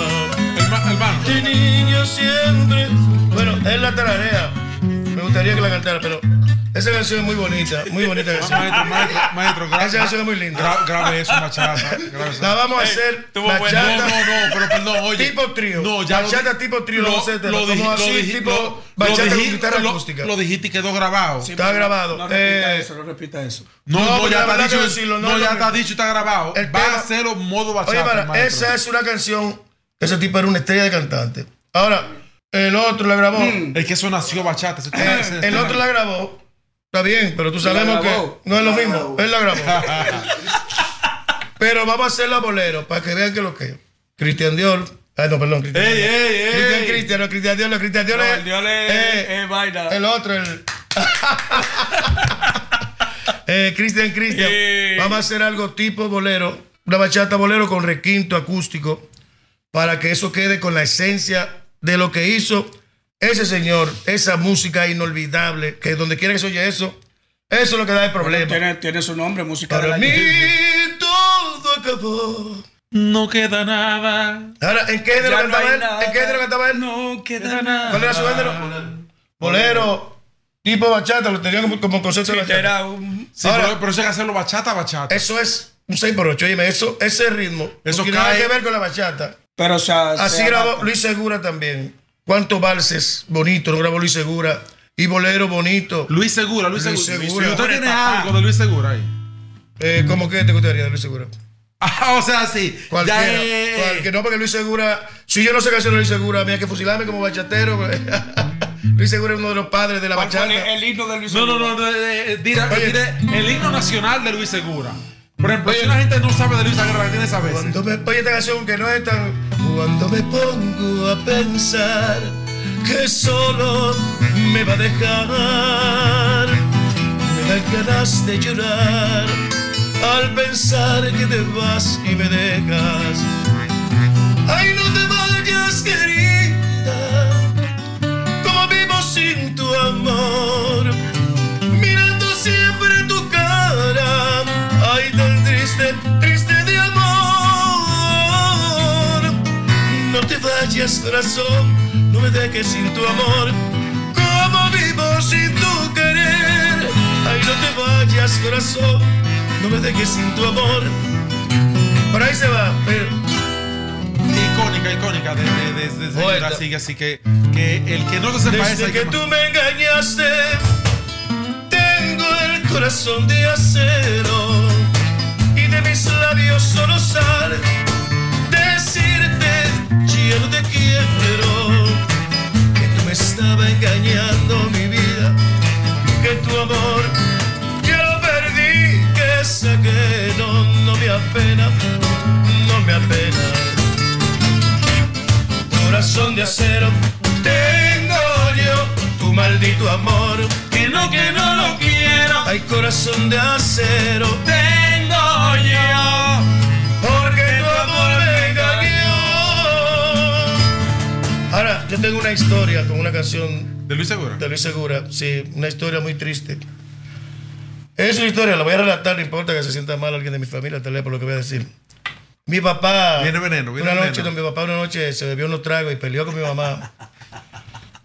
Speaker 3: Herma- hermano.
Speaker 4: De niño siempre. Bueno, es la tararea. Me gustaría que la cantara, pero esa canción es muy bonita, muy bonita [laughs] canción.
Speaker 3: Maestro, maestro, maestro, gra-
Speaker 4: Esa canción es muy linda.
Speaker 3: gra- grabe eso, grabe eso.
Speaker 4: La vamos a hacer
Speaker 3: No, no,
Speaker 4: bachata
Speaker 3: no, pero perdón, oye.
Speaker 4: tipo trío.
Speaker 3: No, ya lo
Speaker 4: bachata
Speaker 3: di-
Speaker 4: tipo trío.
Speaker 3: Lo,
Speaker 4: a
Speaker 3: lo, dij- lo
Speaker 4: así,
Speaker 3: dij-
Speaker 4: tipo
Speaker 3: lo-
Speaker 4: bachata
Speaker 3: lo
Speaker 4: con guitarra
Speaker 3: lo-
Speaker 4: acústica.
Speaker 3: Lo dijiste y quedó grabado.
Speaker 4: Está grabado.
Speaker 6: No repita
Speaker 4: Eh,
Speaker 6: eso, no repita eso.
Speaker 3: No,
Speaker 4: No,
Speaker 3: no, ya está dicho.
Speaker 4: decirlo, no
Speaker 3: no, ya
Speaker 4: lo
Speaker 3: está dicho y está grabado.
Speaker 4: El
Speaker 3: Va
Speaker 4: tema-
Speaker 3: a hacerlo modo bachata.
Speaker 4: Oye, para,
Speaker 3: maestro.
Speaker 4: esa es una canción. Ese tipo era una estrella de cantante. Ahora, el otro la grabó.
Speaker 3: Es que eso nació bachata.
Speaker 4: Eh,
Speaker 3: ese-
Speaker 4: el otro la grabó. Está bien, pero tú sabemos que no es lo mismo. Él la grabó. [laughs] pero vamos a hacer la bolero para que vean que lo que es. Cristian Dior. Ay, no, perdón. Cristian
Speaker 3: ¡Ey,
Speaker 4: Dior.
Speaker 3: ey, ey!
Speaker 4: Cristian Cristian, no, Cristian Dior, no, Cristian Dior
Speaker 6: No,
Speaker 4: es-
Speaker 6: el Dios le
Speaker 4: eh,
Speaker 6: es vaina.
Speaker 4: El otro, el. [laughs] eh, Cristian Cristian. Vamos a hacer algo tipo bolero. Una bachata bolero con requinto acústico. Para que eso quede con la esencia de lo que hizo ese señor. Esa música inolvidable. Que donde quiera que se oye eso. Eso es lo que da el problema.
Speaker 6: Tiene, tiene su nombre, música
Speaker 4: Para
Speaker 6: de
Speaker 4: mí
Speaker 6: la
Speaker 4: todo acabó.
Speaker 3: No queda nada.
Speaker 4: Ahora, ¿en qué género
Speaker 6: no
Speaker 4: cantaba
Speaker 6: hay
Speaker 4: él?
Speaker 6: nada.
Speaker 4: ¿En qué género cantaba él?
Speaker 6: No queda nada.
Speaker 4: ¿Cuál era su género? Bolero. Tipo bachata, lo tenían como, como concepto
Speaker 6: Sí,
Speaker 4: de bachata.
Speaker 6: era un...
Speaker 3: Sí,
Speaker 4: Ahora-
Speaker 3: pero, pero eso hay que hacerlo bachata, bachata.
Speaker 4: Eso es un 6 por 8 Oye, eso, ese ritmo
Speaker 3: Eso
Speaker 4: no tiene nada que ver con la bachata.
Speaker 6: Pero, o sea...
Speaker 4: Así
Speaker 6: se
Speaker 4: grabó
Speaker 6: adapta.
Speaker 4: Luis Segura también. ¿Cuántos valses bonitos no grabó Luis Segura? Y bolero bonito.
Speaker 3: Luis Segura, Luis,
Speaker 4: Luis
Speaker 3: Segura.
Speaker 4: Segura.
Speaker 3: ¿Usted tiene
Speaker 6: Papá.
Speaker 3: algo de Luis Segura ahí?
Speaker 4: Eh, ¿Cómo que te gustaría de Luis Segura?
Speaker 3: Ah, [laughs] o sea, sí.
Speaker 4: Cualquiera.
Speaker 3: Ya, eh,
Speaker 4: no, porque Luis Segura. Si yo no sé canción de Luis Segura, mira que fusilarme como bachatero. [laughs] Luis Segura es uno de los padres de la
Speaker 6: ¿Cuál fue
Speaker 4: bachata.
Speaker 6: el, el himno de Luis
Speaker 3: No, no,
Speaker 6: Segura?
Speaker 3: no. no, eh, mire, el himno nacional de Luis Segura. Por ejemplo,
Speaker 4: Oye.
Speaker 3: una gente no sabe de Luis tiene que saber.
Speaker 4: Cuando me oye esta que no es tan. Cuando me pongo a pensar que solo me va a dejar, me dan ganas de llorar al pensar que te vas y me dejas. Ay, no te vayas, querida, como vivo sin tu amor, triste, triste de amor. No te vayas, corazón, no me dejes sin tu amor. Como vivo sin tu querer. Ay, no te vayas, corazón, no me dejes sin tu amor. Por ahí se va. pero-
Speaker 3: Icónica, icónica de, de, de, de así que, así que, que el que no se sepa
Speaker 4: Desde que
Speaker 3: que-
Speaker 4: tú me engañaste, tengo el corazón de acero de mis labios solo sale decirte, ya no te quiero, que tú me estabas engañando mi vida, que tu amor ya lo perdí, que sé que no, no me apena, no me apena corazón de acero tengo yo tu maldito amor
Speaker 6: Que no, que no lo quiero.
Speaker 4: hay corazón de acero
Speaker 6: Tengo yo.
Speaker 4: ahora yo tengo una historia con una canción
Speaker 3: ¿De Luis Segura?
Speaker 4: de Luis Segura sí una historia muy triste es una historia la voy a relatar no importa que se sienta mal alguien de mi familia tal vez por lo que voy a decir mi papá
Speaker 3: Viene veneno, viene
Speaker 4: una noche
Speaker 3: veneno.
Speaker 4: mi papá una noche se bebió unos tragos y peleó con mi mamá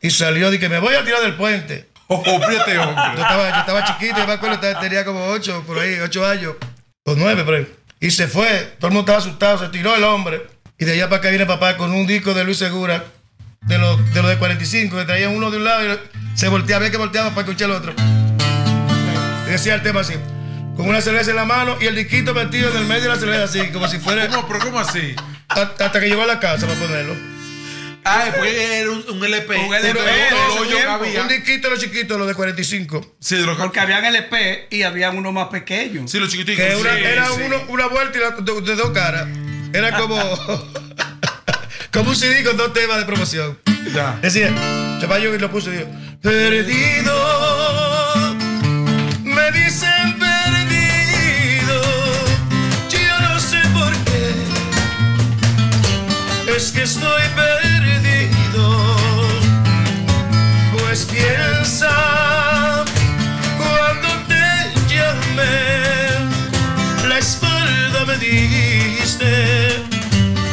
Speaker 4: y salió de que me voy a tirar del puente [laughs]
Speaker 3: Oh, hombre.
Speaker 4: estaba, yo estaba chiquito, yo me acuerdo, tenía como ocho, por ahí, ocho años, o nueve, ahí. Y se fue, todo el mundo estaba asustado, se tiró el hombre. Y de allá para acá viene papá con un disco de Luis Segura, de los de, los de 45, que traían uno de un lado y se volteaba, había que volteaba para escuchar el otro. Y decía el tema así, con una cerveza en la mano y el disquito metido en el medio de la cerveza así, como si fuera...
Speaker 3: ¿Cómo? ¿Pero cómo así?
Speaker 4: Hasta hasta que llegó a la casa para ponerlo.
Speaker 3: Ah, porque era un, un LP.
Speaker 6: Un LP,
Speaker 3: cabía.
Speaker 4: Un disquito los chiquitos, los de 45.
Speaker 3: Sí, de los
Speaker 6: Porque habían LP y habían uno más pequeño.
Speaker 3: Sí, los chiquiticos.
Speaker 4: Que
Speaker 3: sí,
Speaker 4: era
Speaker 3: sí.
Speaker 4: uno- una vuelta y la- de, de dos caras. Era como, [laughs] como un CD con dos temas de promoción.
Speaker 3: Ya.
Speaker 4: Decía, Chapayo y lo puso y dijo, perdido, me dicen perdido, yo no sé por qué, es que estoy perdido, usted,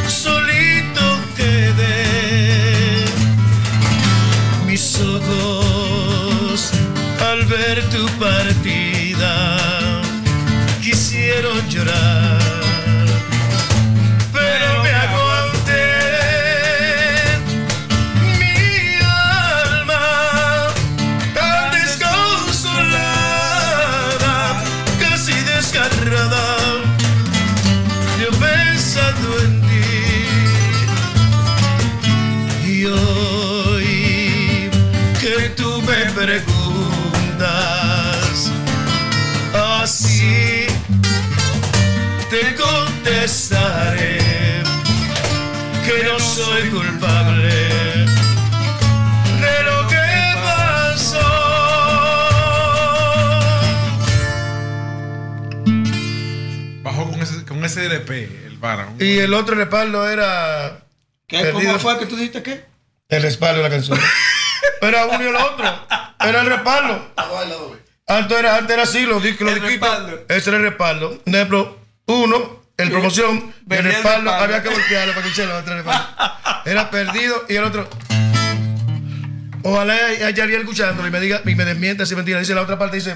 Speaker 4: solito quedé. Mis ojos al ver tu partida quisieron llorar, contestaré que no soy culpable de lo que pasó.
Speaker 3: Bajó con ese, con ese LP, el para.
Speaker 4: Y el otro respaldo era.
Speaker 6: ¿Qué? ¿Cómo
Speaker 4: Perdido.
Speaker 6: fue que tú dijiste qué?
Speaker 4: El respaldo de la canción. [laughs] Era uno y el otro. Era el respaldo. Antes era, antes era así, los discos, los
Speaker 6: El
Speaker 4: disquitos.
Speaker 6: respaldo.
Speaker 4: Ese era el respaldo. Por ejemplo, uno, el promoción, el
Speaker 6: venía el
Speaker 4: respaldo. había que voltearlo para que el respaldo. Era perdido y el otro. Ojalá haya alguien escuchándolo y me diga, y me desmienta si mentira. Dice la otra parte, dice.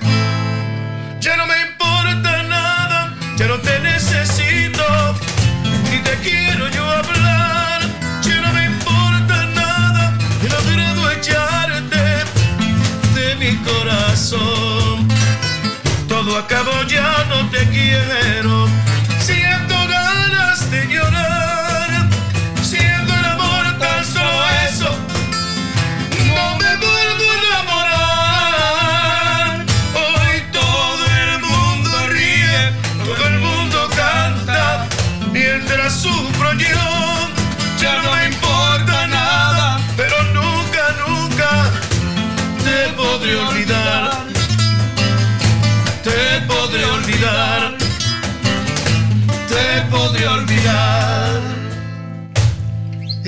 Speaker 4: Ya no me importa nada, ya no te necesito, ni te quiero yo hablar. Ya no me importa nada, he logrado echarte de mi corazón. Todo acabó, ya no te quiero.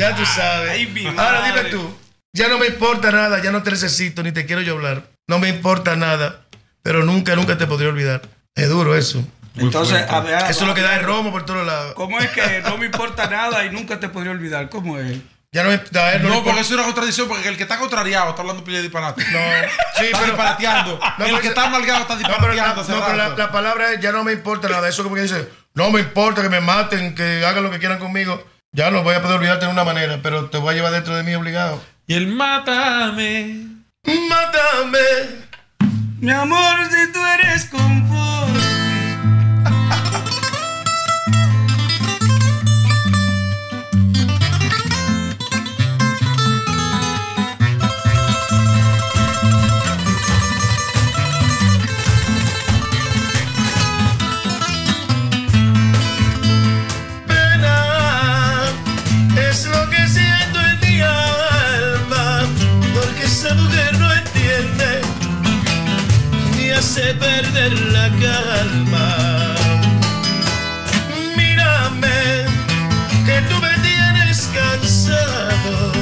Speaker 4: Ya tú sabes.
Speaker 6: Ay, mi
Speaker 4: Ahora dime tú. Ya no me importa nada, ya no te necesito, ni te quiero yo hablar. No me importa nada, pero nunca, nunca te podré olvidar. Es duro eso.
Speaker 6: Entonces, a ver,
Speaker 4: Eso es lo que da el romo por todos lados.
Speaker 6: ¿Cómo es que no me importa nada y nunca te podría olvidar? ¿Cómo es?
Speaker 4: Ya no me, a él no,
Speaker 3: No, porque
Speaker 4: importa-
Speaker 3: es una contradicción, porque el que está contrariado está hablando pile de disparate.
Speaker 4: No, sí,
Speaker 3: está
Speaker 4: pero.
Speaker 3: disparateando. [laughs]
Speaker 4: No,
Speaker 3: el que está amargado está
Speaker 4: No, pero, la,
Speaker 3: disparateando.
Speaker 4: no, pero la palabra es ya no me importa nada. Eso como que dice, no me importa que me maten, que hagan lo que quieran conmigo. Ya no voy a poder olvidarte de una manera, pero te voy a llevar dentro de mí obligado.
Speaker 3: Y el mátame.
Speaker 4: Mátame.
Speaker 6: Mi amor, si tú eres conforme.
Speaker 4: Perder la calma. Mírame, que tú me tienes cansado,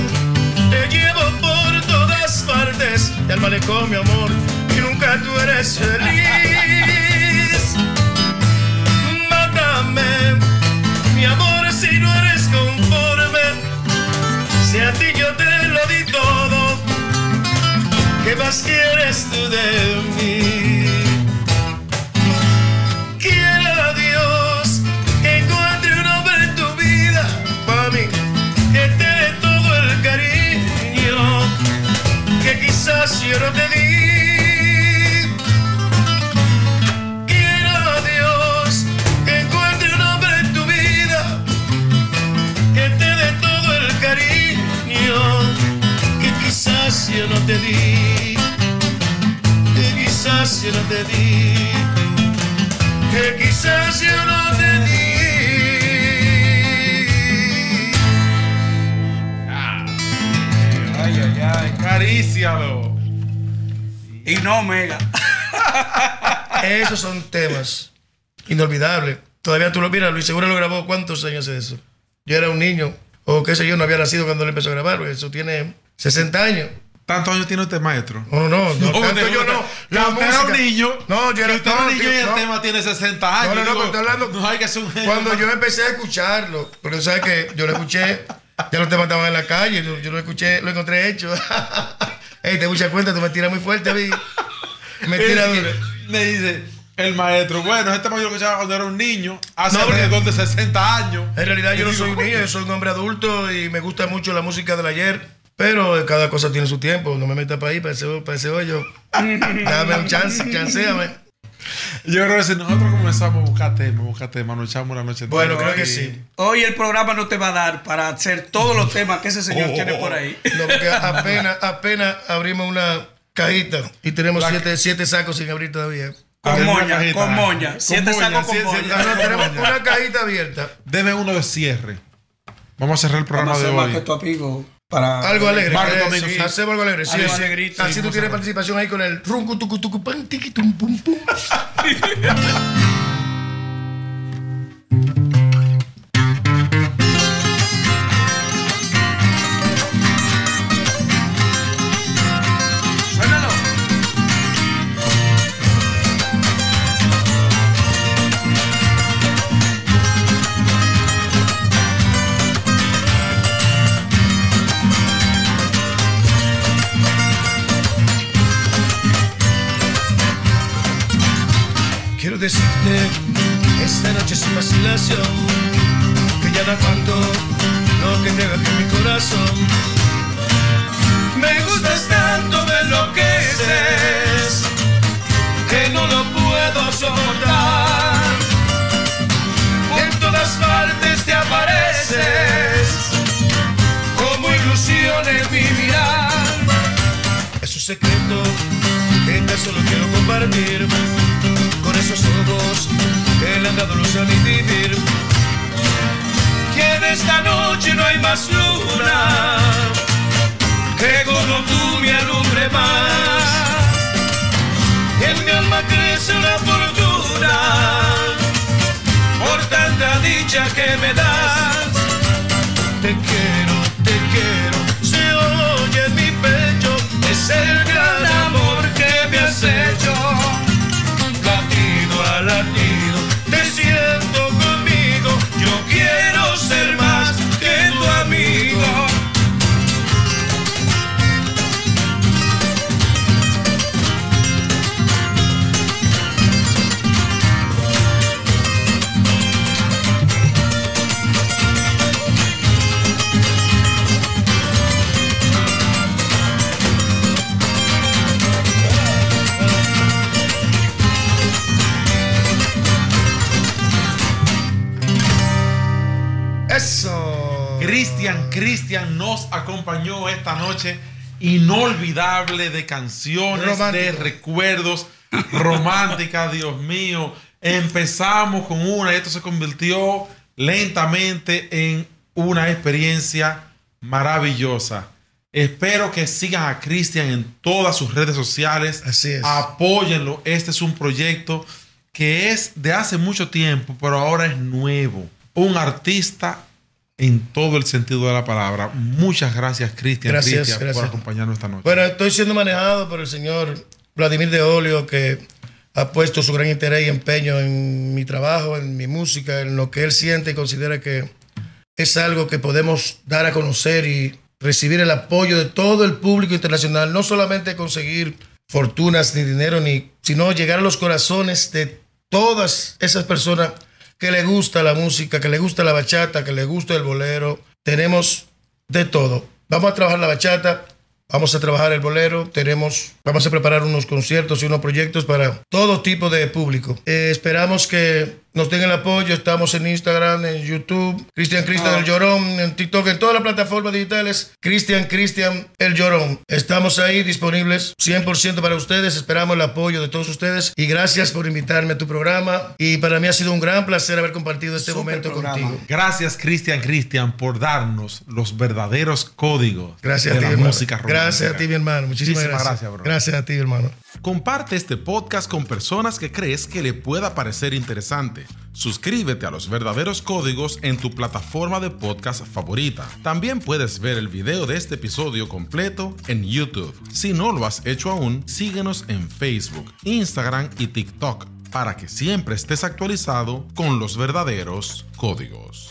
Speaker 4: te llevo por todas partes del malecón, mi amor, y nunca tú eres feliz. Mátame, mi amor, si no eres conforme, si a ti yo te lo di todo, ¿qué más quieres tú de mí? No te di. Quiera Dios que encuentre un hombre en tu vida que te dé todo el cariño que quizás yo no te di, que quizás yo no te di, que quizás yo no
Speaker 6: Y no, Mega. [laughs]
Speaker 4: Esos son temas inolvidables. Todavía tú lo miras, Luis Seguro lo grabó cuántos años hace eso. Yo era un niño, o qué sé yo, no había nacido cuando él empezó a grabar, eso tiene 60 años.
Speaker 3: ¿Tantos años tiene usted, maestro?
Speaker 4: No, no, no,
Speaker 3: No,
Speaker 4: tanto yo no.
Speaker 3: que usted era un niño.
Speaker 4: No, yo era
Speaker 3: usted era un niño
Speaker 4: tío,
Speaker 3: y el
Speaker 4: no.
Speaker 3: tema tiene 60 años.
Speaker 4: No, no, no, estoy hablando-
Speaker 3: No hay que ser un genio.
Speaker 4: Cuando yo empecé a escucharlo, porque tú sabes que yo lo escuché, ya los temas estaban en la calle, yo, yo lo escuché, lo encontré hecho. [laughs] Ey, te mucha cuenta, tú me tiras muy fuerte a mí. Me tiras
Speaker 3: que
Speaker 4: duro.
Speaker 3: Me dice el maestro, bueno, este yo lo escuchaba cuando era un niño, hace
Speaker 4: No,
Speaker 3: alrededor de 60 años.
Speaker 4: En realidad yo no soy un niño, yo soy un hombre adulto y me gusta mucho la música del ayer. Pero cada cosa tiene su tiempo, no me metas para ahí, para ese, para ese hoyo. [laughs] Dame un chance, chanceame. [laughs]
Speaker 3: Yo creo que si nosotros comenzamos a buscar temas, buscar temas, nos echamos la noche
Speaker 4: Bueno, creo que sí.
Speaker 6: Hoy el programa no te va a dar para hacer todos los temas que ese señor
Speaker 3: Oh,
Speaker 6: tiene por ahí. [laughs]
Speaker 4: No, porque apenas, apenas abrimos una cajita y tenemos
Speaker 3: La-
Speaker 4: siete, siete sacos sin abrir todavía.
Speaker 6: Con
Speaker 3: una
Speaker 6: moña, con moña. Siete sacos con moña.
Speaker 3: siete
Speaker 4: No, tenemos una cajita abierta.
Speaker 3: Deme uno de cierre. Vamos a cerrar el programa
Speaker 6: Vamos a
Speaker 3: de
Speaker 6: hacer más
Speaker 3: hoy.
Speaker 6: que tu amigo para...
Speaker 4: Algo alegre.
Speaker 3: Marco
Speaker 4: eh, sí. Hacemos algo alegre. Sí,
Speaker 6: Algo
Speaker 4: sí.
Speaker 6: alegrito.
Speaker 4: Así
Speaker 6: Sí,
Speaker 4: tú tienes participación ahí con el runcu tucu tucu pan tiqui tum pum pum. [laughs]
Speaker 3: Cristian, nos acompañó esta noche inolvidable de canciones, de recuerdos [laughs] románticas, Dios mío. Empezamos con una y esto se convirtió lentamente en una experiencia maravillosa. Espero que sigan a Cristian en todas sus redes sociales.
Speaker 4: Así es.
Speaker 3: Apóyenlo. Este es un proyecto que es de hace mucho tiempo, pero ahora es nuevo. Un artista en todo el sentido de la palabra. Muchas gracias, Cristian, por acompañarnos esta noche.
Speaker 4: Bueno, estoy siendo manejado por el señor Vladimir de Olio, que ha puesto su gran interés y empeño en mi trabajo, en mi música, en lo que él siente y considera que es algo que podemos dar a conocer y recibir el apoyo de todo el público internacional, no solamente conseguir fortunas ni dinero, ni, sino llegar a los corazones de todas esas personas que le gusta la música, que le gusta la bachata, que le gusta el bolero. Tenemos de todo. Vamos a trabajar la bachata, vamos a trabajar el bolero, tenemos, vamos a preparar unos conciertos y unos proyectos para todo tipo de público. Eh, esperamos que nos den el apoyo. Estamos en Instagram, en YouTube, Cristian Cristian El Llorón, en TikTok, en todas las plataformas digitales. Cristian Cristian El Llorón. Estamos ahí disponibles 100% para ustedes. Esperamos el apoyo de todos ustedes. Y gracias por invitarme a tu programa. Y para mí ha sido un gran placer haber compartido este momento
Speaker 6: programa.
Speaker 4: contigo.
Speaker 3: Gracias, Cristian, Cristian, por darnos los verdaderos códigos
Speaker 4: Gracias
Speaker 3: de
Speaker 4: a ti,
Speaker 3: la
Speaker 4: hermano.
Speaker 3: música romántica.
Speaker 4: Gracias a ti, mi hermano. Muchísimas
Speaker 3: Muchísimas
Speaker 4: gracias.
Speaker 3: gracias, bro.
Speaker 4: Gracias a ti, hermano.
Speaker 7: Comparte este podcast con personas que crees que le pueda parecer interesante.
Speaker 8: Suscríbete a los verdaderos códigos en tu plataforma de podcast favorita. También puedes ver el video de este episodio completo en YouTube. Si no lo has hecho aún, síguenos en Facebook, Instagram y TikTok para que siempre estés actualizado con los verdaderos códigos.